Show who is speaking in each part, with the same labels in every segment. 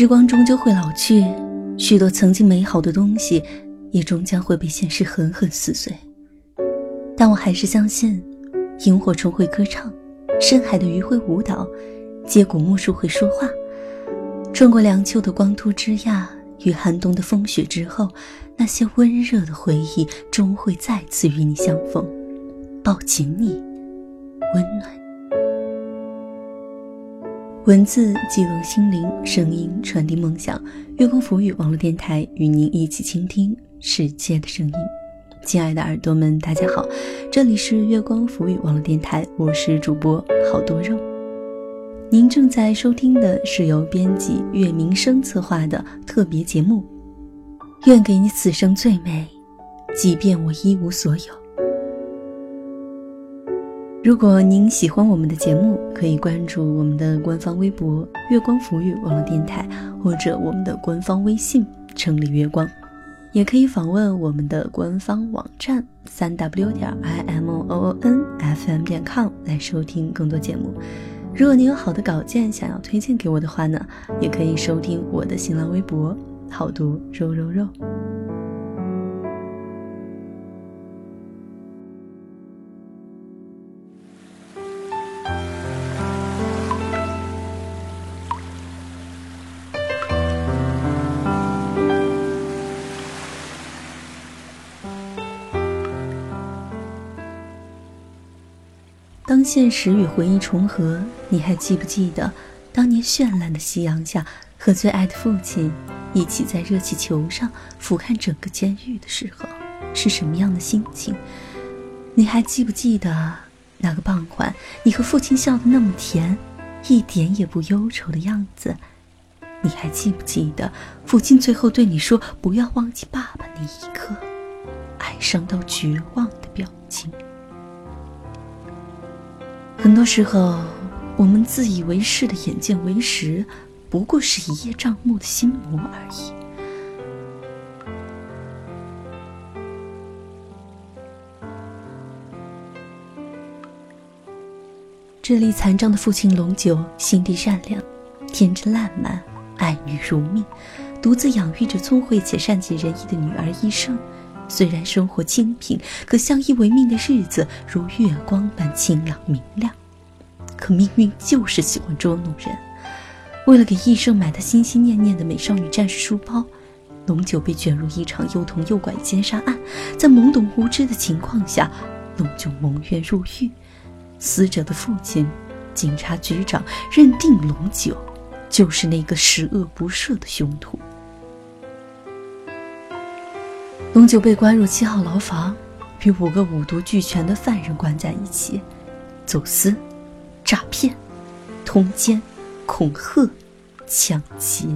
Speaker 1: 时光终究会老去，许多曾经美好的东西，也终将会被现实狠狠撕碎。但我还是相信，萤火虫会歌唱，深海的鱼会舞蹈，接骨木树会说话。穿过凉秋的光秃枝桠与寒冬的风雪之后，那些温热的回忆终会再次与你相逢，抱紧你，温暖。文字记录心灵，声音传递梦想。月光浮语网络电台与您一起倾听世界的声音。亲爱的耳朵们，大家好，这里是月光浮语网络电台，我是主播好多肉。您正在收听的是由编辑月明生策划的特别节目。愿给你此生最美，即便我一无所有。如果您喜欢我们的节目，可以关注我们的官方微博“月光浮语网络电台”或者我们的官方微信“城里月光”，也可以访问我们的官方网站三 w 点 i m o o n f m 点 com 来收听更多节目。如果您有好的稿件想要推荐给我的话呢，也可以收听我的新浪微博“好读肉肉肉”。当现实与回忆重合，你还记不记得当年绚烂的夕阳下，和最爱的父亲一起在热气球上俯瞰整个监狱的时候，是什么样的心情？你还记不记得那个傍晚，你和父亲笑得那么甜，一点也不忧愁的样子？你还记不记得父亲最后对你说“不要忘记爸爸”那一刻，哀伤到绝望的表情？很多时候，我们自以为是的眼见为实，不过是一叶障目的心魔而已。智力残障的父亲龙九，心地善良，天真烂漫，爱女如命，独自养育着聪慧且善解人意的女儿一生。虽然生活清贫，可相依为命的日子如月光般清朗明亮。可命运就是喜欢捉弄人。为了给医生买他心心念念的美少女战士书包，龙九被卷入一场又痛又拐奸杀案。在懵懂无知的情况下，龙九蒙冤入狱。死者的父亲，警察局长认定龙九就是那个十恶不赦的凶徒。龙九被关入七号牢房，与五个五毒俱全的犯人关在一起，走私、诈骗、通奸、恐吓、抢劫，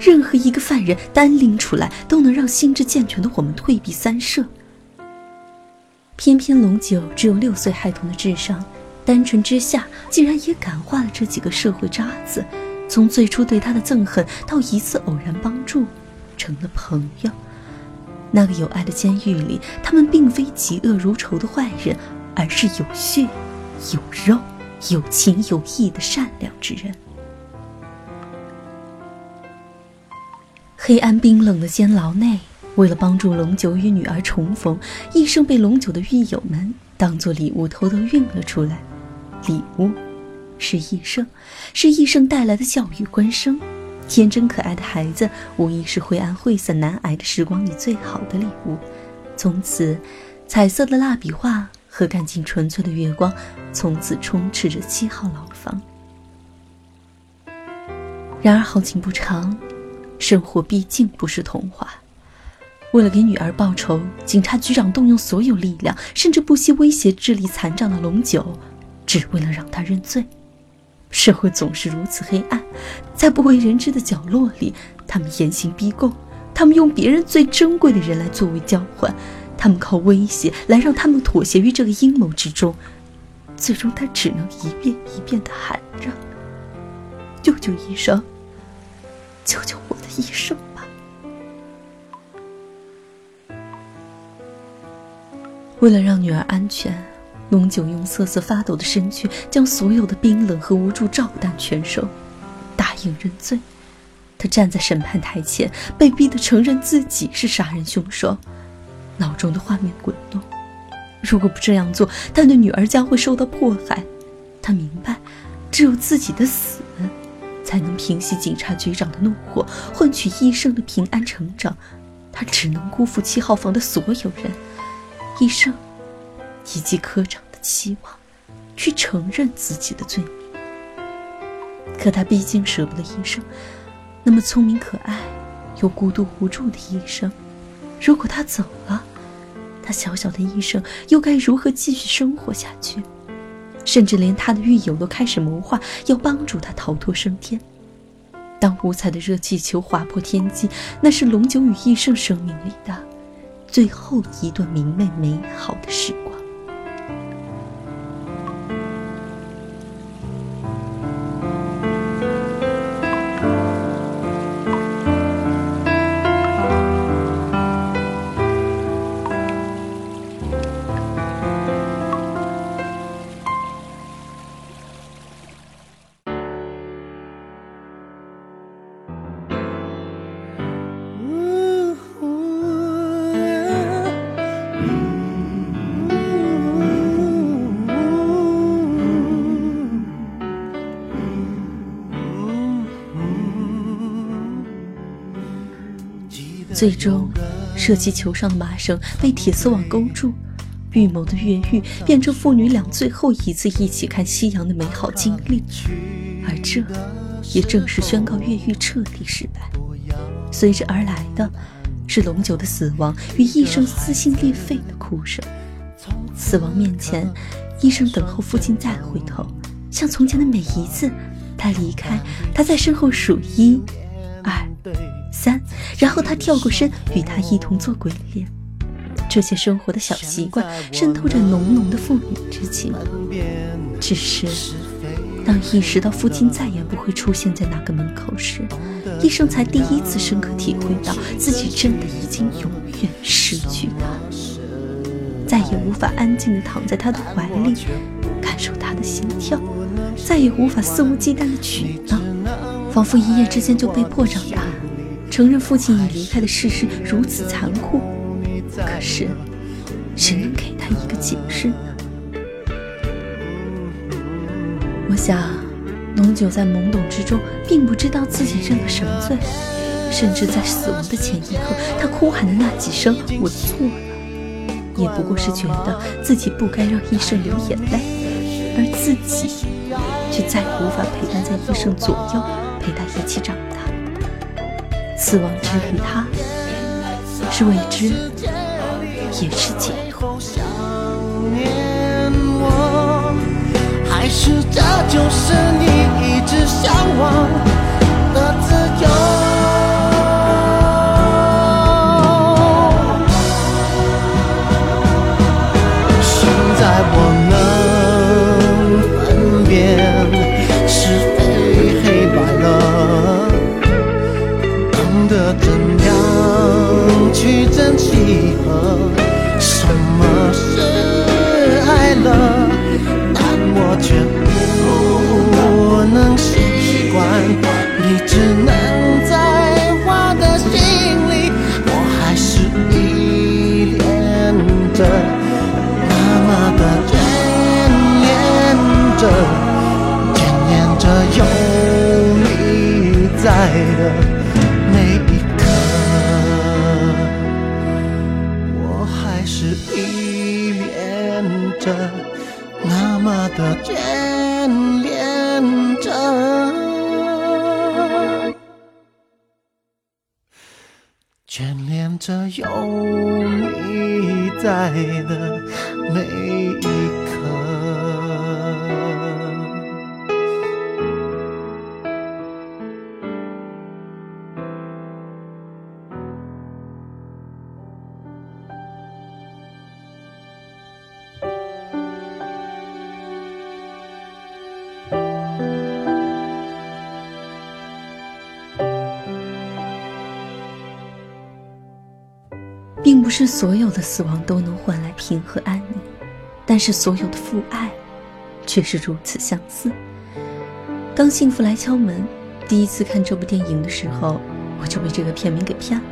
Speaker 1: 任何一个犯人单拎出来，都能让心智健全的我们退避三舍。偏偏龙九只有六岁孩童的智商，单纯之下，竟然也感化了这几个社会渣子，从最初对他的憎恨，到一次偶然帮助，成了朋友。那个有爱的监狱里，他们并非嫉恶如仇的坏人，而是有血、有肉、有情有义的善良之人。黑暗冰冷的监牢内，为了帮助龙九与女儿重逢，医生被龙九的狱友们当做礼物偷偷运了出来。礼物，是医生，是医生带来的教育官声。天真可爱的孩子，无疑是灰暗晦涩难挨的时光里最好的礼物。从此，彩色的蜡笔画和干净纯粹的月光，从此充斥着七号牢房。然而好景不长，生活毕竟不是童话。为了给女儿报仇，警察局长动用所有力量，甚至不惜威胁智力残障的龙九，只为了让他认罪。社会总是如此黑暗，在不为人知的角落里，他们严刑逼供，他们用别人最珍贵的人来作为交换，他们靠威胁来让他们妥协于这个阴谋之中。最终，他只能一遍一遍地喊着：“救救医生，救救我的医生吧！”为了让女儿安全。龙九用瑟瑟发抖的身躯，将所有的冰冷和无助照单全收，答应认罪。他站在审判台前，被逼得承认自己是杀人凶手，脑中的画面滚动。如果不这样做，他的女儿将会受到迫害。他明白，只有自己的死，才能平息警察局长的怒火，换取医生的平安成长。他只能辜负七号房的所有人，医生，以及科长的期望，去承认自己的罪名。可他毕竟舍不得医生，那么聪明可爱又孤独无助的医生。如果他走了，他小小的一生又该如何继续生活下去？甚至连他的狱友都开始谋划要帮助他逃脱升天。当五彩的热气球划破天际，那是龙九与医生生命里的最后一段明媚美好的时最终，射击球上的麻绳被铁丝网勾住，预谋的越狱变成父女俩最后一次一起看夕阳的美好经历，而这，也正是宣告越狱彻底失败。随之而来的，是龙九的死亡与医生撕心裂肺的哭声。死亡面前，医生等候父亲再回头，像从前的每一次，他离开，他在身后数一、二。三，然后他跳过身，与他一同做鬼脸。这些生活的小习惯渗透着浓浓的父女之情。只是，当意识到父亲再也不会出现在那个门口时，医生才第一次深刻体会到自己真的已经永远失去他，再也无法安静地躺在他的怀里，感受他的心跳，再也无法肆无忌惮地取闹，仿佛一夜之间就被迫长大。承认父亲已离开的事实如此残酷，可是谁能给他一个解释呢？我想，龙九在懵懂之中，并不知道自己认了什么罪，甚至在死亡的前一刻，他哭喊的那几声“我错了”，也不过是觉得自己不该让医生流眼泪，而自己却再也无法陪伴在医生左右，陪他一起长大。死亡之于他，是未知，也是解脱。还是这就是你一直向往是所有的死亡都能换来平和安宁，但是所有的父爱，却是如此相似。当幸福来敲门，第一次看这部电影的时候，我就被这个片名给骗了。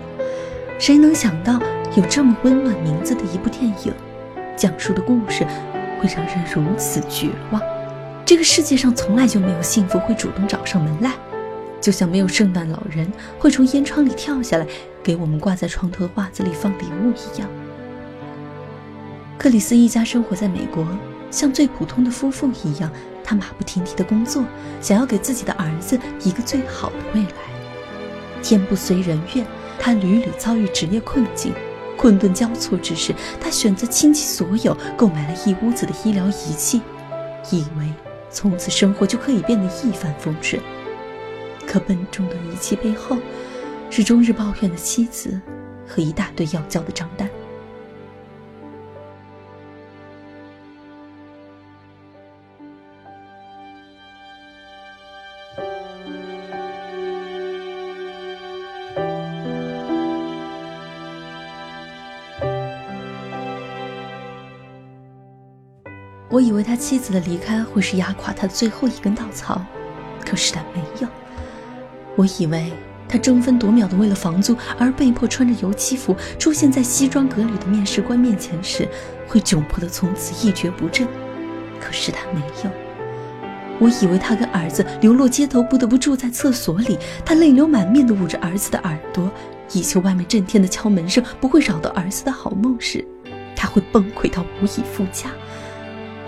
Speaker 1: 谁能想到有这么温暖名字的一部电影，讲述的故事会让人如此绝望？这个世界上从来就没有幸福会主动找上门来，就像没有圣诞老人会从烟囱里跳下来给我们挂在床头的袜子里放礼物一样。克里斯一家生活在美国，像最普通的夫妇一样。他马不停蹄的工作，想要给自己的儿子一个最好的未来。天不随人愿，他屡屡遭遇职业困境，困顿交错之时，他选择倾其所有购买了一屋子的医疗仪器，以为从此生活就可以变得一帆风顺。可笨重的仪器背后，是终日抱怨的妻子和一大堆要交的账单。我以为他妻子的离开会是压垮他的最后一根稻草，可是他没有。我以为他争分夺秒的为了房租而被迫穿着油漆服出现在西装革履的面试官面前时，会窘迫的从此一蹶不振，可是他没有。我以为他跟儿子流落街头，不得不住在厕所里，他泪流满面的捂着儿子的耳朵，以求外面震天的敲门声不会扰到儿子的好梦时，他会崩溃到无以复加。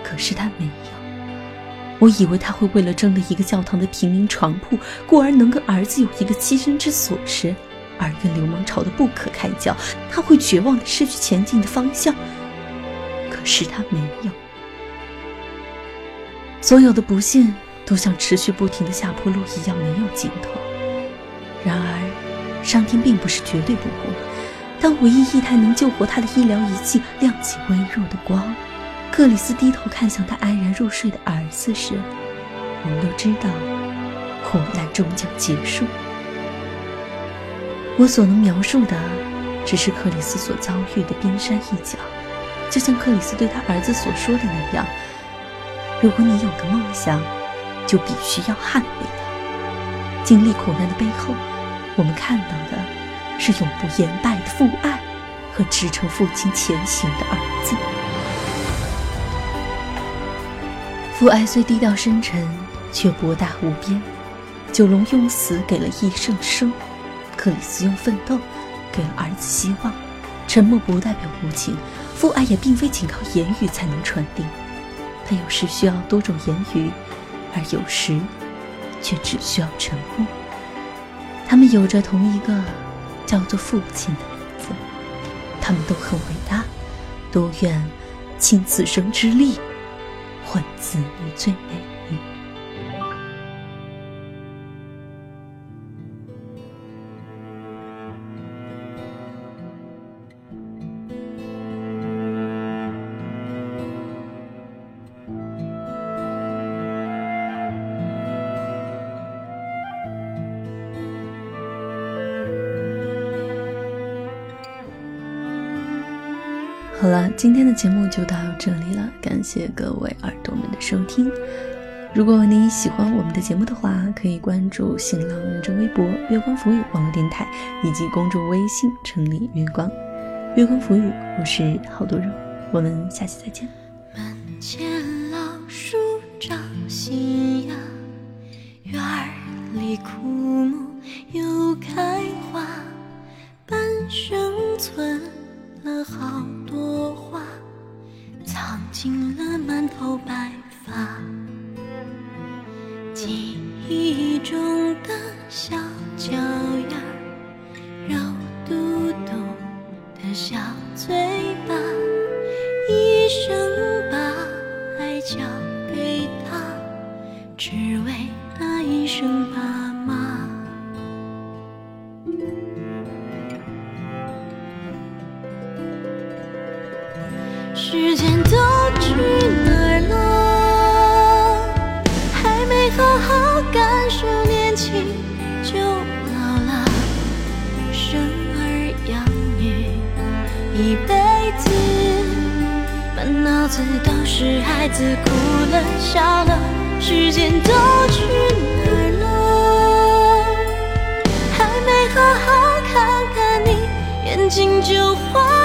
Speaker 1: 可是他没有，我以为他会为了争得一个教堂的平民床铺，故而能跟儿子有一个栖身之所时，而跟流氓吵得不可开交，他会绝望的失去前进的方向。可是他没有，所有的不幸都像持续不停的下坡路一样没有尽头。然而，上天并不是绝对不公，当唯一一台能救活他的医疗仪器亮起微弱的光。克里斯低头看向他安然入睡的儿子时，我们都知道，苦难终将结束。我所能描述的，只是克里斯所遭遇的冰山一角，就像克里斯对他儿子所说的那样：“如果你有个梦想，就必须要捍卫它。”经历苦难的背后，我们看到的是永不言败的父爱和支撑父亲前行的儿子。父爱虽低调深沉，却博大无边。九龙用死给了一生生，克里斯用奋斗给了儿子希望。沉默不代表无情，父爱也并非仅靠言语才能传递，他有时需要多种言语，而有时却只需要沉默。他们有着同一个叫做父亲的名字，他们都很伟大，都愿倾此生之力。混子女最美。好了，今天的节目就到这里了，感谢各位耳朵们的收听。如果你喜欢我们的节目的话，可以关注新浪认证微博“月光浮语”网络电台以及公众微信“城里月光”。月光浮语，我是好多肉，我们下期再见。门前老树长新芽，时间都。去哪儿了？还没好好感受年轻就老了。生儿养女一辈子，满脑子都是孩子哭了笑了。时间都去哪
Speaker 2: 好好看看你，眼睛就花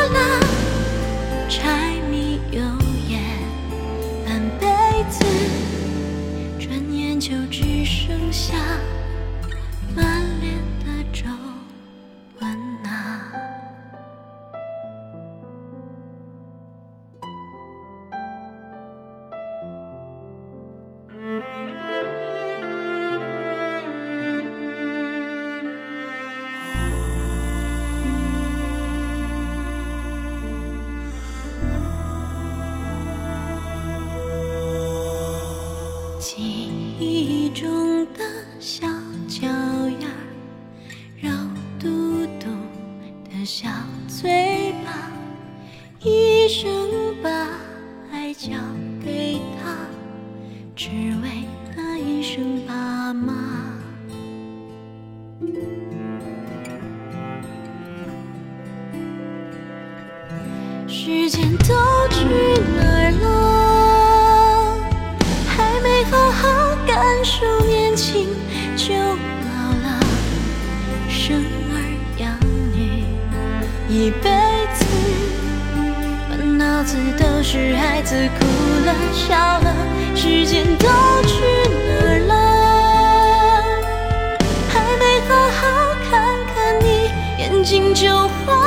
Speaker 2: 记忆中的小脚丫，肉嘟嘟的小嘴巴，一生一辈子，满脑子都是孩子哭了笑了，时间都去哪儿了？还没好好看看你，眼睛就花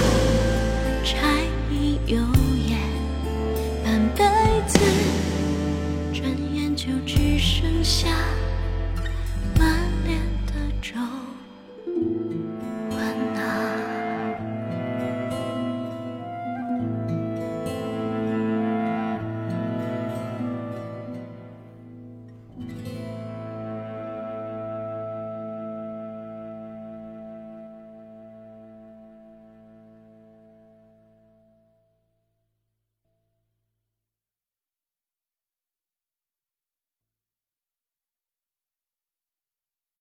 Speaker 2: 转眼就只剩下。